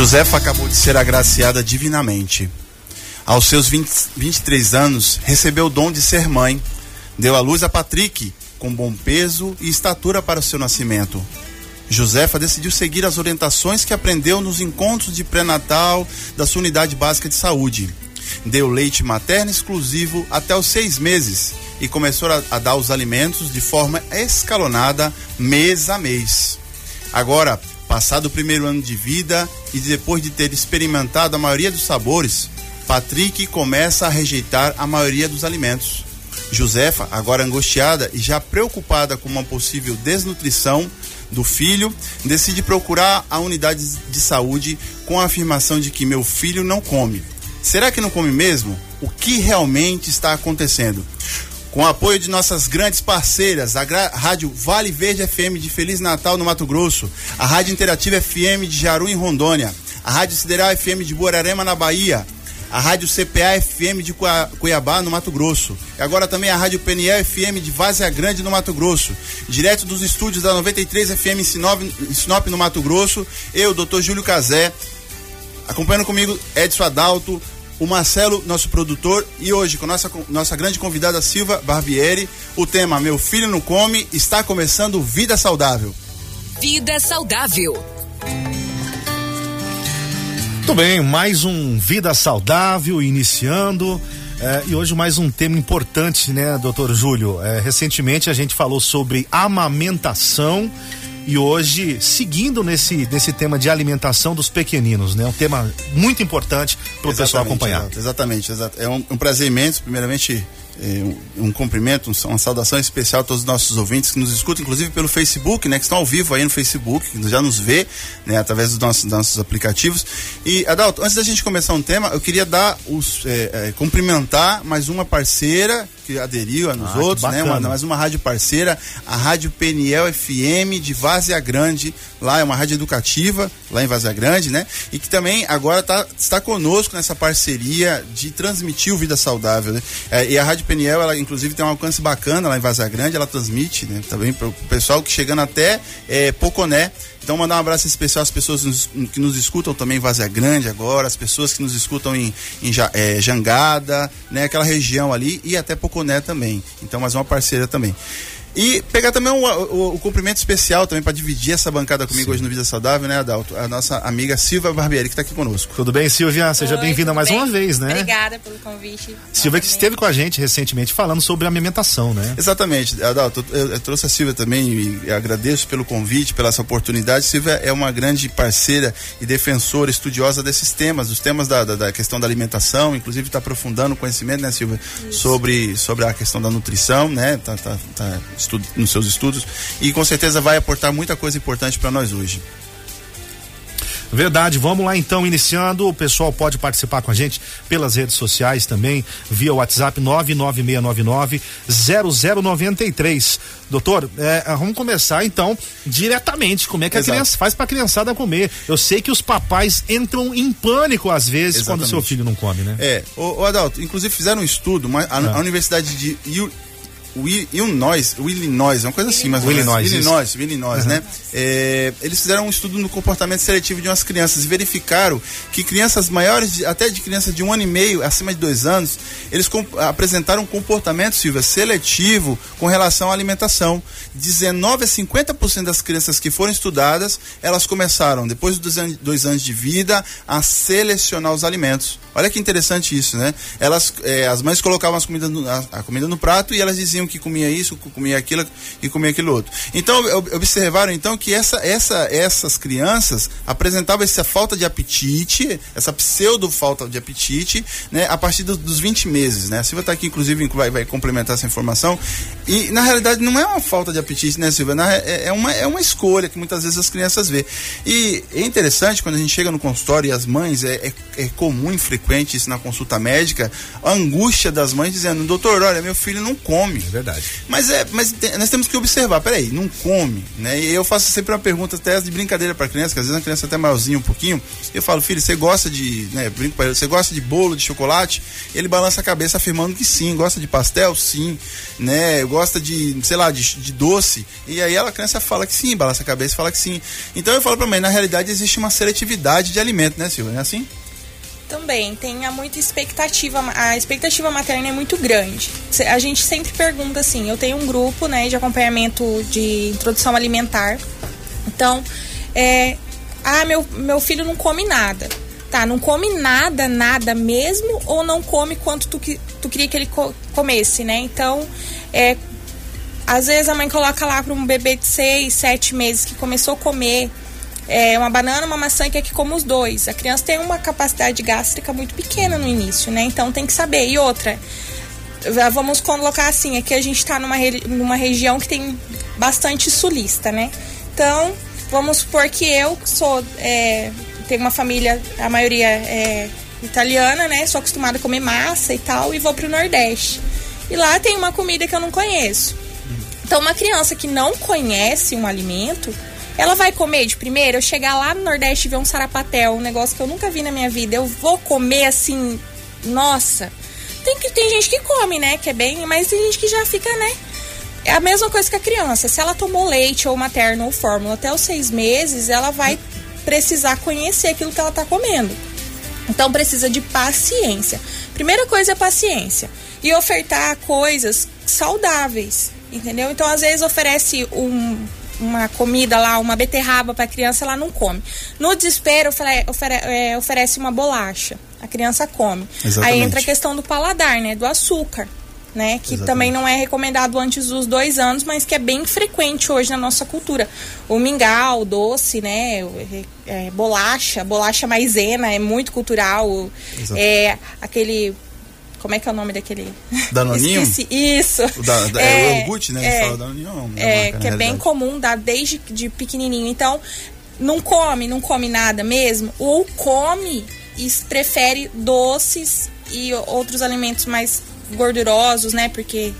Josefa acabou de ser agraciada divinamente. Aos seus 20, 23 anos, recebeu o dom de ser mãe. Deu à luz a Patrick, com bom peso e estatura para o seu nascimento. Josefa decidiu seguir as orientações que aprendeu nos encontros de pré-natal da sua unidade básica de saúde. Deu leite materno exclusivo até os seis meses e começou a, a dar os alimentos de forma escalonada, mês a mês. Agora, passado o primeiro ano de vida e depois de ter experimentado a maioria dos sabores, Patrick começa a rejeitar a maioria dos alimentos. Josefa, agora angustiada e já preocupada com uma possível desnutrição do filho, decide procurar a unidade de saúde com a afirmação de que meu filho não come. Será que não come mesmo? O que realmente está acontecendo? Com apoio de nossas grandes parceiras, a Rádio Vale Verde FM de Feliz Natal no Mato Grosso, a Rádio Interativa FM de Jaru em Rondônia, a Rádio Sideral FM de Borarema na Bahia, a Rádio CPA FM de Cuiabá, no Mato Grosso. E agora também a Rádio PNL FM de Várzea Grande, no Mato Grosso. Direto dos estúdios da 93 FM em Sinop, em Sinop no Mato Grosso, eu, Dr. Júlio Cazé. Acompanhando comigo Edson Adalto, o Marcelo, nosso produtor, e hoje com nossa, nossa grande convidada Silva Barbieri, o tema Meu Filho Não Come, está começando Vida Saudável. Vida Saudável. Muito bem, mais um Vida Saudável iniciando. É, e hoje mais um tema importante, né, doutor Júlio? É, recentemente a gente falou sobre amamentação e hoje, seguindo nesse, nesse tema de alimentação dos pequeninos, né? Um tema muito importante para o pessoal acompanhar. Exatamente, exatamente. É um, um prazer imenso, primeiramente é, um, cumprimento, uma saudação especial a todos os nossos ouvintes que nos escutam, inclusive pelo Facebook, né? Que estão ao vivo aí no Facebook, que já nos vê, né? Através dos nossos, nossos aplicativos. E, Adalto, antes da gente começar um tema, eu queria dar os, é, é, cumprimentar mais uma parceira que aderiu a nos ah, outros, né? Uma, mais uma rádio parceira, a Rádio PNL FM de Várzea Grande, lá é uma rádio educativa, lá em Várzea Grande, né? E que também agora tá, está conosco nessa parceria de transmitir o Vida Saudável, né? É, e a Rádio PNL, ela inclusive tem um alcance bacana lá em Várzea Grande, ela transmite, né? Também para o pessoal que chegando até é, Poconé, então, mandar um abraço especial às pessoas que nos escutam também em Vazia Grande agora, as pessoas que nos escutam em, em é, Jangada, né, aquela região ali e até Poconé também. Então, mais uma parceira também. E pegar também um, o, o, cumprimento especial também para dividir essa bancada comigo Sim. hoje no Vida Saudável, né, Adalto? A nossa amiga Silvia Barbieri, que está aqui conosco. Tudo bem, Silvia? Seja bem-vinda mais bem? uma vez, né? Obrigada pelo convite. Silvia que esteve com a gente recentemente falando sobre amamentação, né? Exatamente, Adalto. Eu, eu trouxe a Silvia também e agradeço pelo convite, pela essa oportunidade. Silvia é uma grande parceira e defensora, estudiosa desses temas, dos temas da, da, da questão da alimentação, inclusive está aprofundando o conhecimento, né, Silvia? Sobre, sobre a questão da nutrição, né? Tá, tá, tá estudo, nos seus estudos e com certeza vai aportar muita coisa importante para nós hoje. Verdade, vamos lá então, iniciando. O pessoal pode participar com a gente pelas redes sociais também, via WhatsApp 996990093. Doutor, é, vamos começar então diretamente. Como é que Exato. a criança faz para a criançada comer? Eu sei que os papais entram em pânico às vezes Exatamente. quando o seu filho não come, né? É, o, o Adalto, inclusive fizeram um estudo, a, ah. a Universidade de Illinois, o Illinois, uma coisa assim, mas Illinois, Illinois, Illinois, uhum. né? É, eles fizeram um estudo no comportamento seletivo de umas crianças e verificaram que crianças maiores, até de crianças de um ano e meio, acima de dois anos, eles apresentaram um comportamento, Silvia, seletivo com relação à alimentação. 19 a 50% das crianças que foram estudadas, elas começaram, depois dos dois anos de vida, a selecionar os alimentos. Olha que interessante isso, né? Elas, é, as mães colocavam as comidas no, a, a, comida no prato e elas diziam que comia isso, comia aquilo e comia aquilo outro. Então observaram então que essa, essa, essas crianças apresentavam essa falta de apetite, essa pseudo falta de apetite, né? A partir do, dos 20 meses, né? A Silvia está aqui inclusive vai, vai complementar essa informação e na realidade não é uma falta de apetite, né, Silvia? Na, é, é, uma, é uma escolha que muitas vezes as crianças vê. E é interessante quando a gente chega no consultório e as mães é, é, é comum, frequente frequente isso na consulta médica, a angústia das mães dizendo, doutor, olha, meu filho não come. É verdade. Mas é, mas nós temos que observar, peraí, não come, né? E eu faço sempre uma pergunta até de brincadeira para criança, que às vezes a criança é até maiorzinha um pouquinho, eu falo, filho, você gosta de, né, brinco pra ele, você gosta de bolo, de chocolate? Ele balança a cabeça afirmando que sim, gosta de pastel, sim, né? Gosta de, sei lá, de, de doce. E aí ela, a criança fala que sim, balança a cabeça e fala que sim. Então eu falo pra mãe, na realidade existe uma seletividade de alimento, né, Silvia? Não é assim? Também, tem muita expectativa, a expectativa materna é muito grande. A gente sempre pergunta assim, eu tenho um grupo, né, de acompanhamento de introdução alimentar. Então, é, ah, meu, meu filho não come nada. Tá, não come nada, nada mesmo, ou não come quanto tu, tu queria que ele co comesse, né? Então, é, às vezes a mãe coloca lá para um bebê de 6, 7 meses que começou a comer é, uma banana, uma maçã e quer que coma os dois. A criança tem uma capacidade gástrica muito pequena no início, né? Então tem que saber. E outra, vamos colocar assim, aqui a gente está numa, numa região que tem bastante sulista, né? Então, vamos supor que eu sou é, tenho uma família, a maioria é italiana, né? Sou acostumada a comer massa e tal, e vou pro Nordeste. E lá tem uma comida que eu não conheço. Então, uma criança que não conhece um alimento, ela vai comer de primeira. Eu chegar lá no Nordeste e ver um sarapatel, um negócio que eu nunca vi na minha vida, eu vou comer assim, nossa. Tem, que, tem gente que come, né? Que é bem, mas tem gente que já fica, né? É a mesma coisa que a criança. Se ela tomou leite ou materno ou fórmula até os seis meses, ela vai precisar conhecer aquilo que ela está comendo. Então precisa de paciência. Primeira coisa é paciência e ofertar coisas saudáveis, entendeu? Então às vezes oferece um, uma comida lá, uma beterraba para a criança, ela não come. No desespero ofere, ofere, é, oferece uma bolacha, a criança come. Exatamente. Aí entra a questão do paladar, né? Do açúcar né? Que Exatamente. também não é recomendado antes dos dois anos, mas que é bem frequente hoje na nossa cultura. O mingau, o doce, né? É, bolacha, bolacha maisena é muito cultural. Exato. É aquele como é que é o nome daquele? Danoninho? Esqueci. Isso. O da, da, é, é, o iogurte, né? É, fala Danoninho, é, marca, que é bem comum, dá desde de pequenininho. Então, não come, não come nada mesmo, ou come e prefere doces e outros alimentos mais gordurosos, né? Porque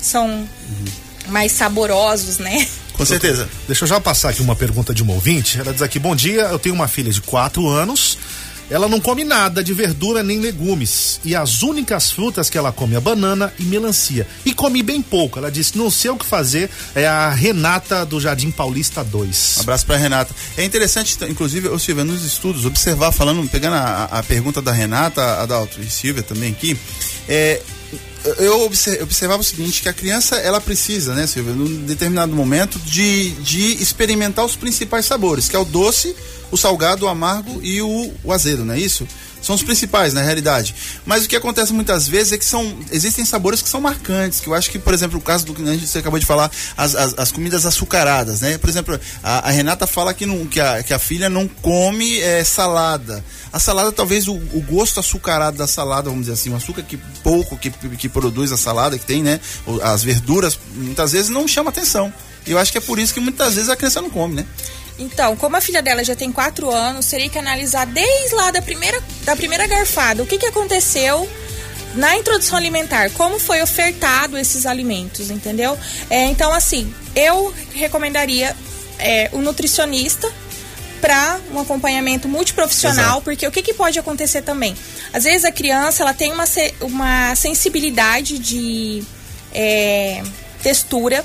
são uhum. mais saborosos, né? Com certeza. Deixa eu já passar aqui uma pergunta de uma ouvinte. Ela diz aqui: Bom dia, eu tenho uma filha de 4 anos. Ela não come nada de verdura nem legumes. E as únicas frutas que ela come é banana e melancia. E come bem pouco. Ela disse: não sei o que fazer. É a Renata do Jardim Paulista 2. Um abraço pra Renata. É interessante, inclusive, eu Silvia, nos estudos, observar, falando, pegando a, a pergunta da Renata, Adalto e Silvia também aqui. É, eu observava o seguinte, que a criança, ela precisa, né, Silvia, num determinado momento, de, de experimentar os principais sabores, que é o doce, o salgado, o amargo e o, o azedo, não é isso? São os principais, na realidade. Mas o que acontece muitas vezes é que são existem sabores que são marcantes, que eu acho que, por exemplo, o caso do que gente acabou de falar, as, as, as comidas açucaradas, né? Por exemplo, a, a, Renata fala que, não, que, a, que a filha não come é, salada. A salada, talvez o, o, gosto açucarado da salada, vamos dizer assim, o açúcar que pouco que, que produz a salada, que tem, né? As verduras, muitas vezes não chama atenção. Eu acho que é por isso que muitas vezes a criança não come, né? Então, como a filha dela já tem quatro anos, teria que analisar desde lá da primeira, da primeira garfada o que, que aconteceu na introdução alimentar, como foi ofertado esses alimentos, entendeu? É, então, assim, eu recomendaria é, o nutricionista para um acompanhamento multiprofissional, Exato. porque o que, que, pode acontecer também? Às vezes a criança ela tem uma, uma sensibilidade de é, textura,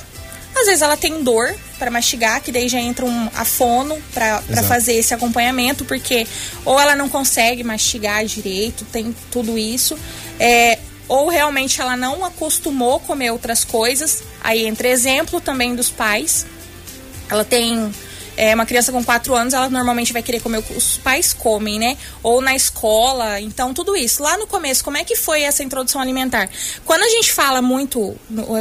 às vezes ela tem dor para mastigar, que daí já entra um, a fono para fazer esse acompanhamento, porque ou ela não consegue mastigar direito, tem tudo isso. É, ou realmente ela não acostumou comer outras coisas. Aí entra exemplo também dos pais. Ela tem é, uma criança com 4 anos, ela normalmente vai querer comer o que os pais comem, né? Ou na escola, então tudo isso. Lá no começo, como é que foi essa introdução alimentar? Quando a gente fala muito,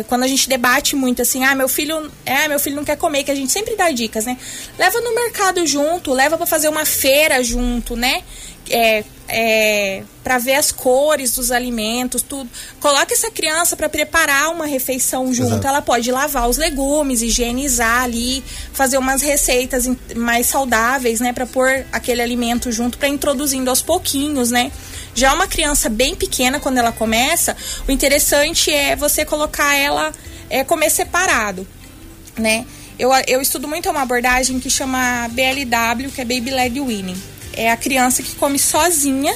quando a gente debate muito assim, ah, meu filho, é, meu filho não quer comer, que a gente sempre dá dicas, né? Leva no mercado junto, leva para fazer uma feira junto, né? É, é, para ver as cores dos alimentos, tudo. Coloque essa criança para preparar uma refeição junto. Exato. Ela pode lavar os legumes, higienizar ali, fazer umas receitas mais saudáveis, né, para pôr aquele alimento junto, para introduzindo aos pouquinhos, né? Já uma criança bem pequena, quando ela começa, o interessante é você colocar ela é, comer separado, né? Eu, eu estudo muito uma abordagem que chama BLW, que é Baby Led Weaning. É a criança que come sozinha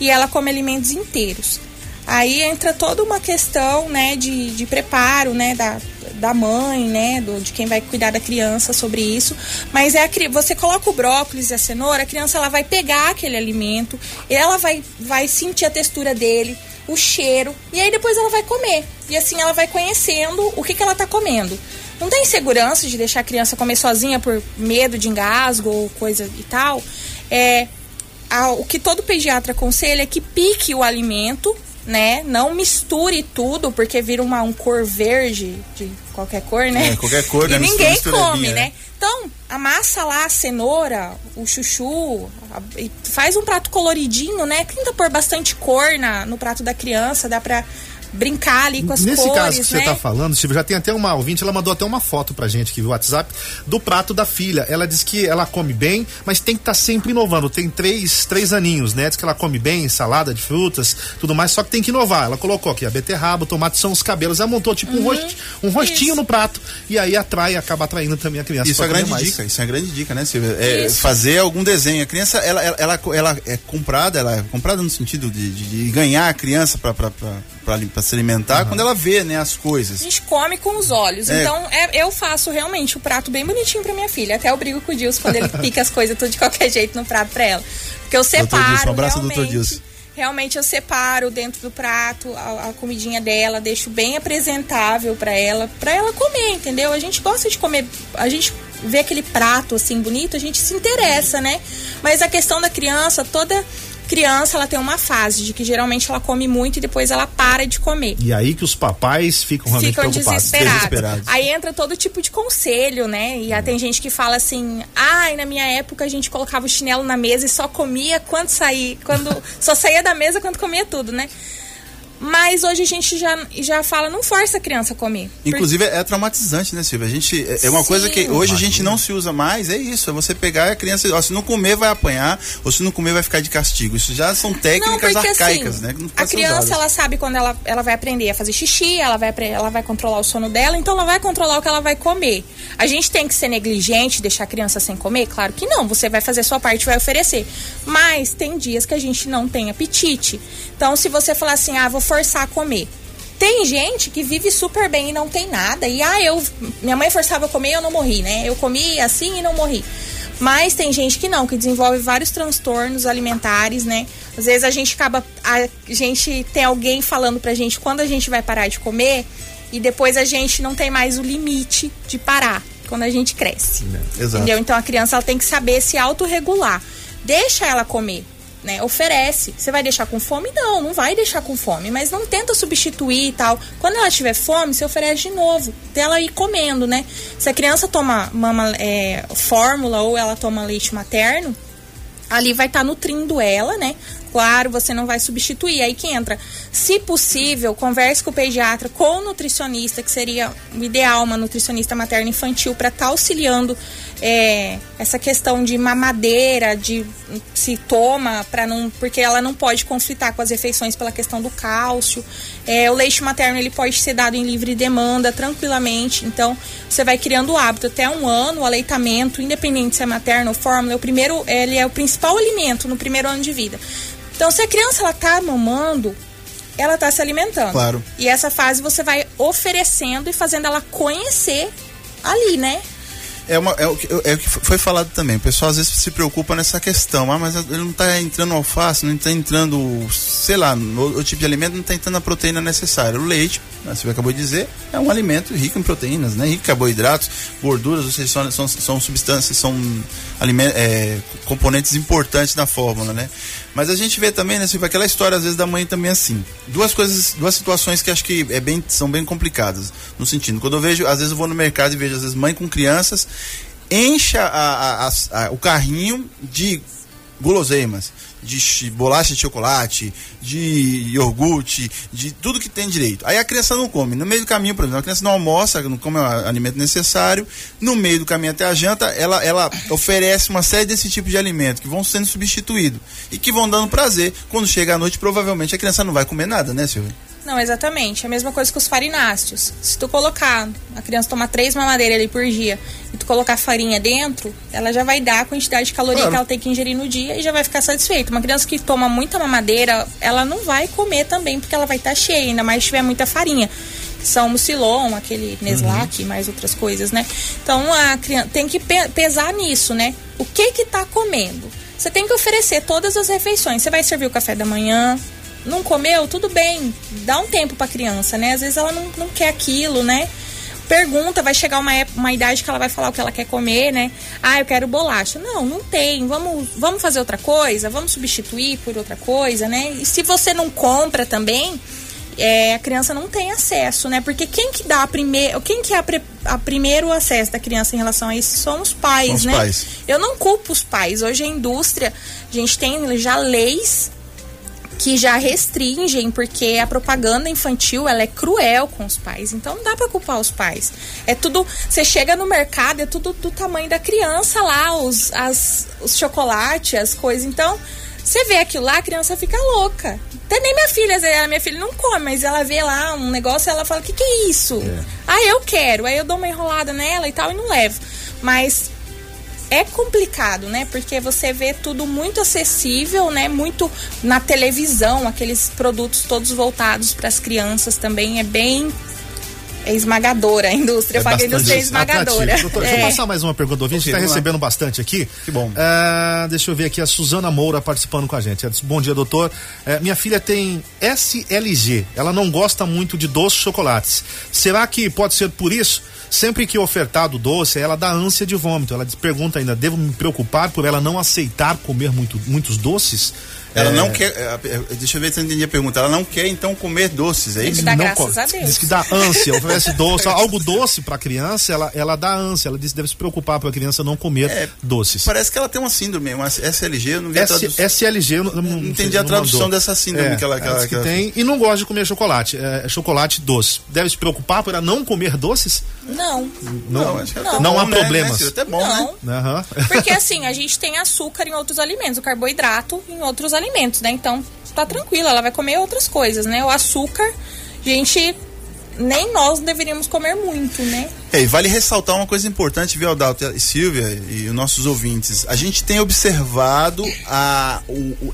e ela come alimentos inteiros. Aí entra toda uma questão, né, de, de preparo, né, da, da mãe, né, do, de quem vai cuidar da criança sobre isso. Mas é a, você coloca o brócolis e a cenoura, a criança ela vai pegar aquele alimento, ela vai, vai sentir a textura dele, o cheiro, e aí depois ela vai comer. E assim ela vai conhecendo o que, que ela está comendo. Não tem segurança de deixar a criança comer sozinha por medo de engasgo ou coisa e tal. É, a, o que todo pediatra aconselha é que pique o alimento né? Não misture tudo, porque vira uma, um cor verde de qualquer cor, né? É, qualquer cor, né? E ninguém come, né? Então, amassa lá a cenoura, o chuchu, a, faz um prato coloridinho, né? Tenta pôr bastante cor na, no prato da criança, dá pra brincar ali com as Nesse cores, caso que né? você tá falando, Silvio, já tem até uma ouvinte, ela mandou até uma foto pra gente aqui no WhatsApp do prato da filha. Ela diz que ela come bem, mas tem que estar tá sempre inovando. Tem três, três aninhos, né? Diz que ela come bem, salada de frutas, tudo mais, só que tem que inovar. Ela colocou aqui a beterraba, o tomate são os cabelos. Ela montou tipo um, Uhum. rosti, um rostinho Isso. no prato. E aí atrai, acaba atraindo também a criança. Isso é grande mais. dica, isso é grande dica, né, Silvia? É Isso. fazer algum desenho. A criança, ela, ela, ela, ela é comprada, ela é comprada no sentido de, de- de ganhar a criança para se alimentar quando ela vê, né, as A coisas. gente come com os olhos. É. Então, é- eu faço realmente o prato bem bonitinho pra minha filha. Até eu brigo com o Dilson quando ele pica as coisas tudo de qualquer jeito no prato pra ela. Porque eu separo. Dilson, um abraço, doutor realmente, Dilson. Realmente eu separo dentro do prato a, a comidinha dela, deixo bem apresentável pra ela, pra ela comer, entendeu? A gente gosta de comer, a gente vê aquele prato assim bonito, a gente se interessa, né? Mas a questão da criança, toda criança ela tem uma fase de que geralmente ela come muito e depois ela para de comer E aí que os papais ficam realmente ficam preocupados. desesperados. desesperados. Aí entra todo tipo de conselho, né? E aí tem gente que fala assim: ai, na minha época a gente colocava o chinelo na mesa e só comia quando saía, quando só saía da mesa quando comia tudo, né? Mas hoje a gente já, já fala, não força a criança a comer. Inclusive é traumatizante, né, Silvia? A gente é é uma Sim. coisa que hoje a gente não se usa mais, é isso, é você pegar a criança, ó, se não comer vai apanhar, ou se não comer vai ficar de castigo. Isso já são técnicas não, porque arcaicas, assim, né? que não a criança usadas. ela sabe quando ela, ela vai aprender a fazer xixi, ela vai, ela vai controlar o sono dela, então ela vai controlar o que ela vai comer. A gente tem que ser negligente, deixar a criança sem comer? Claro que não, você vai fazer a sua parte e vai oferecer. Mas tem dias que a gente não tem apetite. Então, se você falar assim, ah, vou forçar a comer. Tem gente que vive super bem e não tem nada. E ah, eu. Minha mãe forçava a comer e eu não morri, né? Eu comi assim e não morri. Mas tem gente que não, que desenvolve vários transtornos alimentares, né? Às vezes a gente acaba. A gente tem alguém falando pra gente quando a gente vai parar de comer e depois a gente não tem mais o limite de parar quando a gente cresce. Exato. Entendeu? Então a criança ela tem que saber se autorregular. Deixa ela comer. Né, oferece. Você vai deixar com fome? Não, não vai deixar com fome, mas não tenta substituir e tal. Quando ela tiver fome, você oferece de novo, até ela ir comendo, né? Se a criança toma mama, é, fórmula ou ela toma leite materno, ali vai estar nutrindo ela, né? Claro, você não vai substituir. Aí que entra. Se possível, converse com o pediatra, com o nutricionista, que seria o ideal, uma nutricionista materna infantil, para estar auxiliando é, essa questão de mamadeira, de se toma, para não. Porque ela não pode conflitar com as refeições pela questão do cálcio. É, o leite materno ele pode ser dado em livre demanda, tranquilamente. Então, você vai criando o hábito. Até um ano, o aleitamento, independente se é materno ou fórmula, é o primeiro, ele é o principal alimento no primeiro ano de vida. Então, se a criança ela tá mamando, ela tá se alimentando. Claro. E essa fase você vai oferecendo e fazendo ela conhecer ali, né? É, uma, é, o que, é o que foi falado também. O pessoal às vezes se preocupa nessa questão. Ah, mas ele não está entrando alface, não está entrando, sei lá, o, o tipo de alimento não está entrando a proteína necessária. O leite, né, você acabou de dizer, é um alimento rico em proteínas, né? Rico em carboidratos, gorduras, ou seja, são, são, são substâncias, são é, componentes importantes na fórmula, né? Mas a gente vê também, né, Silvia, aquela história às vezes da mãe também assim. Duas coisas, duas situações que acho que é bem, são bem complicadas. No sentido, quando eu vejo, às vezes eu vou no mercado e vejo, às vezes, mãe com crianças, encha a, a, a, o carrinho de guloseimas, de bolacha de chocolate, de iogurte, de tudo que tem direito. Aí a criança não come. No meio do caminho, por exemplo, a criança não almoça, não come o alimento necessário. No meio do caminho até a janta, ela, ela oferece uma série desse tipo de alimento que vão sendo substituídos e que vão dando prazer. Quando chega à noite, provavelmente a criança não vai comer nada, né, Silvia? Não, exatamente. É a mesma coisa que os farináceos. Se tu colocar, a criança tomar três mamadeiras ali por dia, e tu colocar farinha dentro, ela já vai dar a quantidade de caloria claro. que ela tem que ingerir no dia e já vai ficar satisfeita. Uma criança que toma muita mamadeira, ela não vai comer também, porque ela vai estar tá cheia, ainda mais se tiver muita farinha. São mucilon, aquele Neslac, uhum. mais outras coisas, né? Então a criança tem que pesar nisso, né? O que que tá comendo? Você tem que oferecer todas as refeições. Você vai servir o café da manhã, não comeu, tudo bem, dá um tempo para criança, né? Às vezes ela não, não quer aquilo, né? Pergunta, vai chegar uma, uma idade que ela vai falar o que ela quer comer, né? Ah, eu quero bolacha. Não, não tem. Vamos, vamos fazer outra coisa, vamos substituir por outra coisa, né? E se você não compra também, é, a criança não tem acesso, né? Porque quem que dá a primeiro, quem que é a, pre, a, primeiro acesso da criança em relação a isso são os pais, são os né? Pais. Eu não culpo os pais. Hoje a indústria, a gente tem já leis que já restringem, porque a propaganda infantil ela é cruel com os pais. Então não dá para culpar os pais. É tudo. Você chega no mercado, é tudo do tamanho da criança lá, os, as, os chocolates, as coisas. Então, você vê aquilo lá, a criança fica louca. Até nem minha filha, a minha filha não come, mas ela vê lá um negócio e ela fala: o que, que é isso? É. Ah, eu quero. Aí eu dou uma enrolada nela e tal e não levo. Mas é complicado, né? Porque você vê tudo muito acessível, né? Muito na televisão, aqueles produtos todos voltados para as crianças também é bem é esmagadora a indústria. É a indústria é esmagadora. Doutor, é. Deixa eu é. passar mais uma pergunta do ouvinte. está recebendo bastante aqui. Que bom. Uh, deixa eu ver aqui a Suzana Moura participando com a gente. Bom dia, doutor. Uh, minha filha tem SLG. Ela não gosta muito de doces chocolates. Será que pode ser por isso? Sempre que ofertado doce, ela dá ânsia de vômito. Ela pergunta ainda: devo me preocupar por ela não aceitar comer muito, muitos doces? Ela é... não quer. É, é, deixa eu ver se eu entendi a pergunta. Ela não quer então comer doces, é isso? Dá não, graças a Deus. Diz que dá ânsia, oferece doce, algo doce para a criança, ela, ela dá ânsia. Ela diz que deve se preocupar para a criança não comer é, doces. Parece que ela tem uma síndrome, uma SLG, eu não vi S, a tradução. SLG, eu não, não, não entendi a tradução mandou. dessa síndrome é, que ela, que ela, que ela tem. E não gosta de comer chocolate, é, chocolate doce. Deve se preocupar para não comer doces? Não. Não, não, não. não há né, problemas. Né, até bom, não. né? Uhum. Porque assim, a gente tem açúcar em outros alimentos, o carboidrato em outros alimentos, né? Então, tá tranquila, ela vai comer outras coisas, né? O açúcar, gente, nem nós deveríamos comer muito, né? É, e vale ressaltar uma coisa importante, viu, Adalto e Silvia e os nossos ouvintes. A gente tem observado a,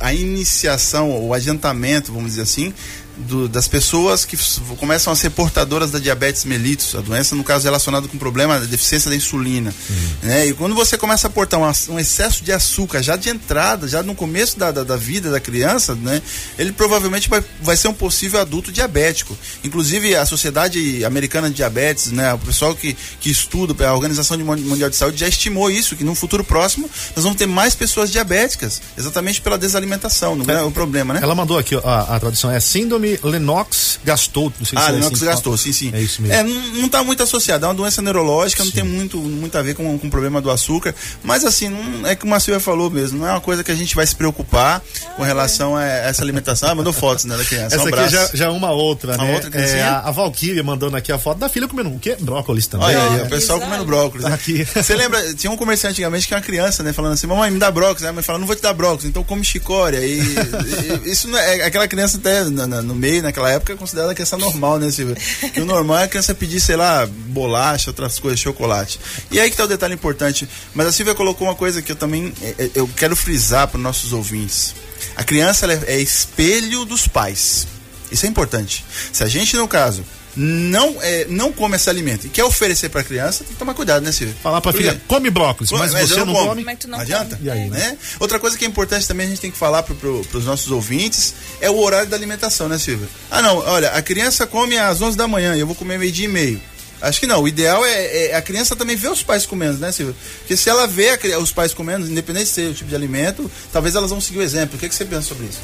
a iniciação, o adiantamento, vamos dizer assim, do, das pessoas que começam a ser portadoras da diabetes mellitus, a doença, no caso, relacionada com o problema da deficiência da insulina. Uhum. Né? E quando você começa a portar um, um, excesso de açúcar já de entrada, já no começo da, da, da, vida da criança, né? ele provavelmente vai, vai ser um possível adulto diabético. Inclusive, a Sociedade Americana de Diabetes, né? o pessoal que, que estuda, a Organização Mundial de Saúde já estimou isso, que no futuro próximo nós vamos ter mais pessoas diabéticas, exatamente pela desalimentação, não é, o problema, né? Ela mandou aqui, a, a tradução é síndrome síndrome Lennox gastou. Não sei ah, se é Lennox assim, gastou, sim, sim. É isso mesmo. É, não está muito associado, é uma doença neurológica, sim. não tem muito, muito a ver com, com o problema do açúcar, mas assim, não, é como a Silvia falou mesmo, não é uma coisa que a gente vai se preocupar com relação a essa alimentação. Ah, mandou fotos, né, da criança. Essa um aqui já, já é uma outra, uma né? Outra é, a, a Valkyria mandando aqui a foto da filha comendo o quê? Brócolis também. Olha aí, o pessoal Exato. comendo brócolis. Né? Aqui. Você lembra, tinha um comerciante antigamente que era uma criança, né, falando assim, mamãe, me dá brócolis, né? A mãe fala, não vou te dar brócolis, então come chicória. E, e isso não é, aquela criança até no, no meio, naquela época, é considerada criança normal, né, Silvia? Que o normal é a criança pedir, sei lá, bolacha, outras coisas, chocolate. E aí que tá o detalhe importante. Mas a Silvia colocou uma coisa que eu também é, é, eu quero frisar para os nossos ouvintes. A criança é espelho dos pais. Isso é importante. Se a gente, no caso, não, é, não come esse alimento e quer oferecer para a criança, tem que tomar cuidado, né, Silvio? Falar para a filha, come brócolis, mas, mas você não, não come. come. Mas tu não adianta? Come. E aí, né? né? Outra coisa que é importante também a gente tem que falar para pro, os nossos ouvintes é o horário da alimentação, né, Silvio? Ah, não, olha, a criança come às 11 da manhã e eu vou comer meio-dia e meio. Acho que não. O ideal é, é, a criança também ver os pais comendo, né, Silvio? Porque se ela vê a, os pais comendo, independente de ser o tipo de alimento, talvez elas vão seguir o exemplo. O que, que você pensa sobre isso?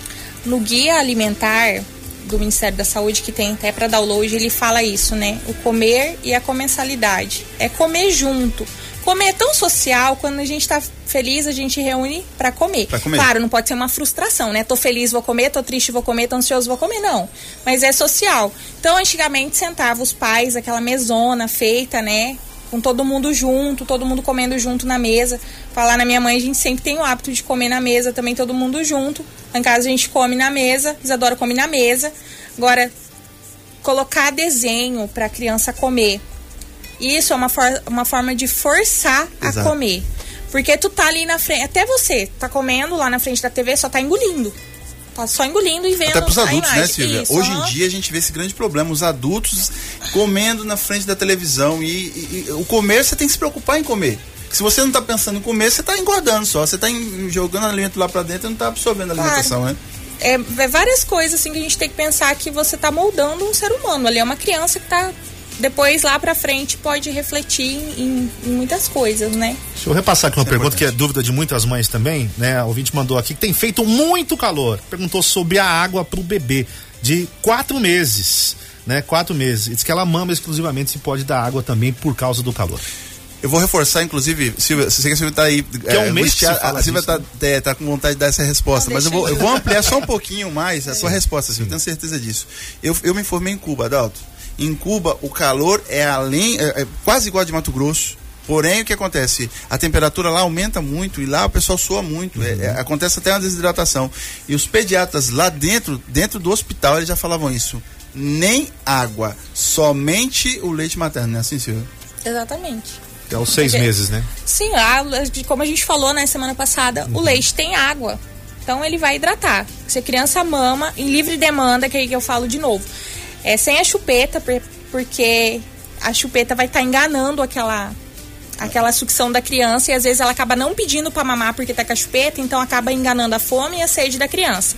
No guia alimentar, do Ministério da Saúde, que tem até para download, ele fala isso, né? O comer e a comensalidade. É comer junto. Comer é tão social, quando a gente tá feliz, a gente reúne para comer. Pra comer. Claro, não pode ser uma frustração, né? Tô feliz, vou comer, tô triste, vou comer, tô ansioso, vou comer, não. Mas é social. Então, antigamente sentava os pais, aquela mesona feita, né? Com todo mundo junto, todo mundo comendo junto na mesa. Falar na minha mãe, a gente sempre tem o hábito de comer na mesa também, todo mundo junto. Em casa a gente come na mesa, Isadora come na mesa. Agora, colocar desenho para a criança comer. Isso é uma, for uma forma de forçar Exato. a comer. Porque tu tá ali na frente, até você tá comendo lá na frente da TV, só tá engolindo. Tá só engolindo e vendo Até pros adultos, né. Silvia? Isso, Hoje em dia a gente vê esse grande problema, os adultos comendo na frente da televisão. E, e- e o comer, você tem que se preocupar em comer. Se você não tá pensando em comer, você tá engordando só. Você tá em- jogando alimento lá pra dentro e não tá absorvendo a Claro. alimentação, né? é, é várias coisas assim que a gente tem que pensar que você tá moldando um ser humano. Ali é uma criança que tá depois lá pra frente pode refletir em, em muitas coisas, né? Deixa eu repassar aqui uma Isso é pergunta que é dúvida de muitas mães também, né? O ouvinte mandou aqui que tem feito muito calor. Perguntou sobre a água pro bebê de quatro meses, né? Quatro meses. Diz que ela mama exclusivamente se pode dar água também por causa do calor. Eu vou reforçar, inclusive, Silvia, você que a Silvia tá aí. é um mês que se a Silvia disso, tá, é, tá com vontade de dar essa resposta, Não, mas eu vou, eu vou ampliar só um pouquinho mais a sua resposta, Silvia, tenho certeza disso. Eu, eu me formei em Cuba, Adalto. Em Cuba, o calor é além, é, é quase igual a de Mato Grosso. Porém, o que acontece? A temperatura lá aumenta muito e lá o pessoal soa muito. É, é, acontece até uma desidratação. E os pediatras lá dentro, dentro do hospital, eles já falavam isso. Nem água, somente o leite materno, não é assim, Silvia? Exatamente. É aos seis Porque- meses, né? Sim, a- de- como a gente falou na semana passada, Uhum. o leite tem água. Então ele vai hidratar. Se a criança mama, em livre demanda, que é aí que eu falo de novo, é sem a chupeta, por- porque a chupeta vai estar enganando aquela aquela sucção da criança e às vezes ela acaba não pedindo para mamar porque tá com a chupeta, então acaba enganando a fome e a sede da criança.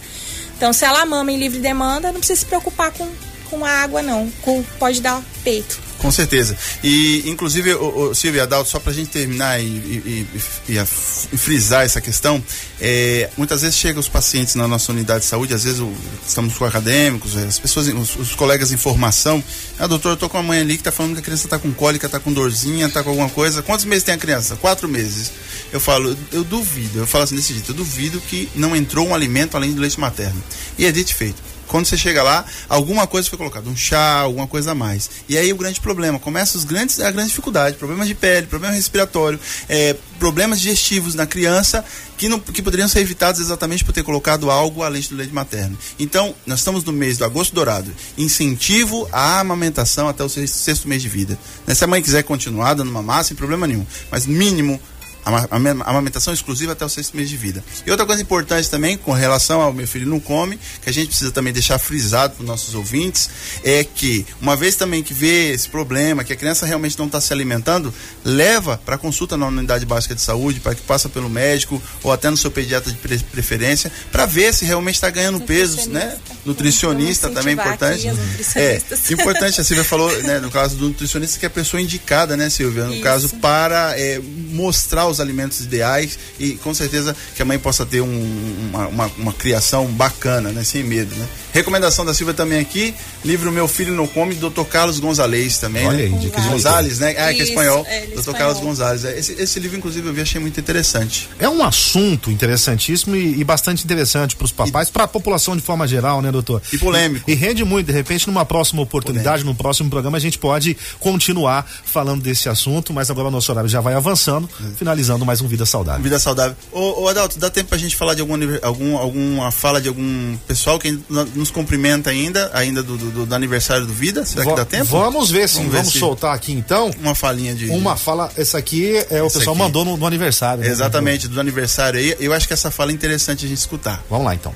Então se ela mama em livre demanda, não precisa se preocupar com, com a água não, com, pode dar peito. Com certeza. E, inclusive, o, o Silvia Adalto, só pra gente terminar e, e- e- e a- frisar essa questão, é, muitas vezes chegam os pacientes na nossa unidade de saúde, às vezes o- estamos com acadêmicos, as pessoas, os, os colegas em formação. Ah, doutor, eu tô com a mãe ali que tá falando que a criança tá com cólica, tá com dorzinha, tá com alguma coisa. Quantos meses tem a criança? Quatro meses. Eu falo, eu duvido, eu falo assim desse jeito, eu duvido que não entrou um alimento além do leite materno. E é dito e feito. Quando você chega lá, alguma coisa foi colocada, um chá, alguma coisa a mais. E aí o grande problema, começa os grandes, a grande dificuldade, problemas de pele, problema respiratório, é, problemas digestivos na criança que, não, que poderiam ser evitados exatamente por ter colocado algo além do leite materno. Então, nós estamos no mês do agosto dourado, incentivo à amamentação até o sexto, sexto mês de vida. Se a mãe quiser continuar dando mamar, sem problema nenhum, mas mínimo amamentação exclusiva até o sexto mês de vida. E outra coisa importante também, com relação ao meu filho não come, que a gente precisa também deixar frisado para os nossos ouvintes, é que, uma vez também que vê esse problema, que a criança realmente não está se alimentando, leva para consulta na unidade básica de saúde, para que passa pelo médico ou até no seu pediatra de pre- preferência, para ver se realmente está ganhando peso, né? Nutricionista Vamos também é importante. É, importante, a Silvia falou, né, no caso do nutricionista, que é a pessoa indicada, né, Silvia? No Isso. caso, para é, mostrar os alimentos ideais e com certeza que a mãe possa ter um- uma, uma, uma criação bacana, né? Sem medo, né? Recomendação da Silvia também aqui, livro Meu Filho Não Come, Dr. Carlos Gonzalez também, Olha né? aí, de Gonzalez, né? Ah, que é espanhol. é, é Dr. espanhol. Carlos Gonzalez. É, Esse, esse livro, inclusive, eu vi, achei muito interessante. É um assunto interessantíssimo e, e bastante interessante para os papais, para a população de forma geral, né, doutor? E polêmico. E, rende muito. De repente, numa próxima oportunidade, num próximo programa, a gente pode continuar falando desse assunto, mas agora o nosso horário já vai avançando, finalizando mais um Vida Saudável. Vida saudável. Ô, ô Adalto, dá tempo pra gente falar de algum, algum, alguma fala de algum pessoal que nos cumprimenta ainda, ainda do, do- do aniversário do Vida? Será que dá tempo? Vamos ver sim, Vamos vamos, ver se- soltar aqui então. Uma falinha de. Uma fala, essa aqui é o Essa pessoal aqui. mandou no, no aniversário. né? Exatamente, do aniversário aí. Eu acho que essa fala é interessante a gente escutar. Vamos lá então.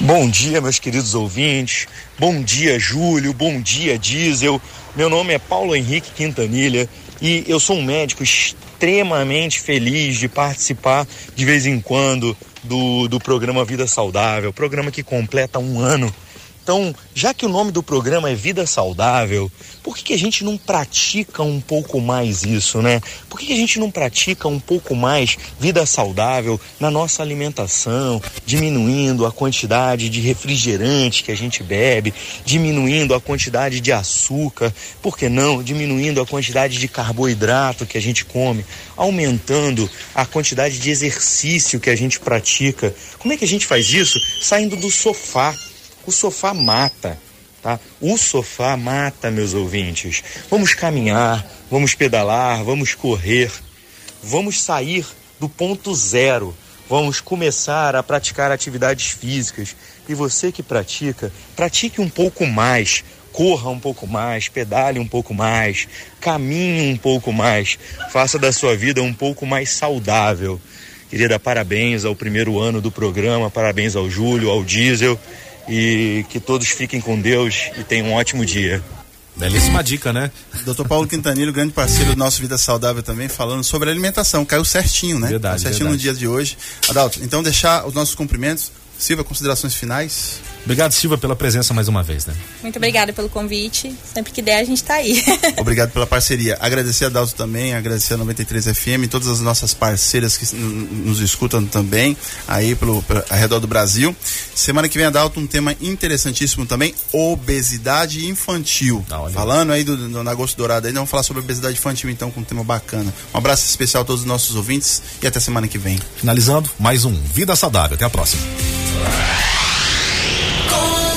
Bom dia, meus queridos ouvintes. Bom dia, Júlio. Bom dia, Diesel. Meu nome é Paulo Henrique Quintanilha e eu sou um médico extremamente feliz de participar de vez em quando do, do programa Vida Saudável, programa que completa um ano Então, já que o nome do programa é Vida Saudável, por que, que a gente não pratica um pouco mais isso, né? Por que, que a gente não pratica um pouco mais vida saudável na nossa alimentação, diminuindo a quantidade de refrigerante que a gente bebe, diminuindo a quantidade de açúcar, por que não? Diminuindo a quantidade de carboidrato que a gente come, aumentando a quantidade de exercício que a gente pratica. Como é que a gente faz isso? Saindo do sofá. O sofá mata tá? O sofá mata, meus ouvintes. Vamos caminhar, vamos pedalar, vamos correr, vamos sair do ponto zero. Vamos começar a praticar atividades físicas. E você que pratica, pratique um pouco mais. Corra um pouco mais, pedale um pouco mais, caminhe um pouco mais, faça da sua vida um pouco mais saudável. Queria dar parabéns ao primeiro ano do programa, parabéns ao Júlio, ao Diesel e que todos fiquem com Deus e tenham um ótimo dia. Belíssima dica, né? Doutor Paulo Quintanilho, grande parceiro do nosso Vida Saudável também, falando sobre alimentação. Caiu certinho, né? Verdade. Caiu certinho verdade. no dia de hoje. Adalto, então deixar os nossos cumprimentos. Silva, considerações finais? Obrigado, Silva, pela presença mais uma vez, né? Muito obrigada pelo convite. Sempre que der, a gente tá aí. Obrigado pela parceria. Agradecer a Dalto também, agradecer a 93 FM, todas as nossas parceiras que nos escutam também, aí pelo, pelo ao redor do Brasil. Semana que vem a Dalto um tema interessantíssimo também, obesidade infantil. Ah, Falando aí do, do, na Agosto Dourado, aí vamos falar sobre obesidade infantil então com um tema bacana. Um abraço especial a todos os nossos ouvintes e até semana que vem. Finalizando, mais um Vida Saudável. Até a próxima. Com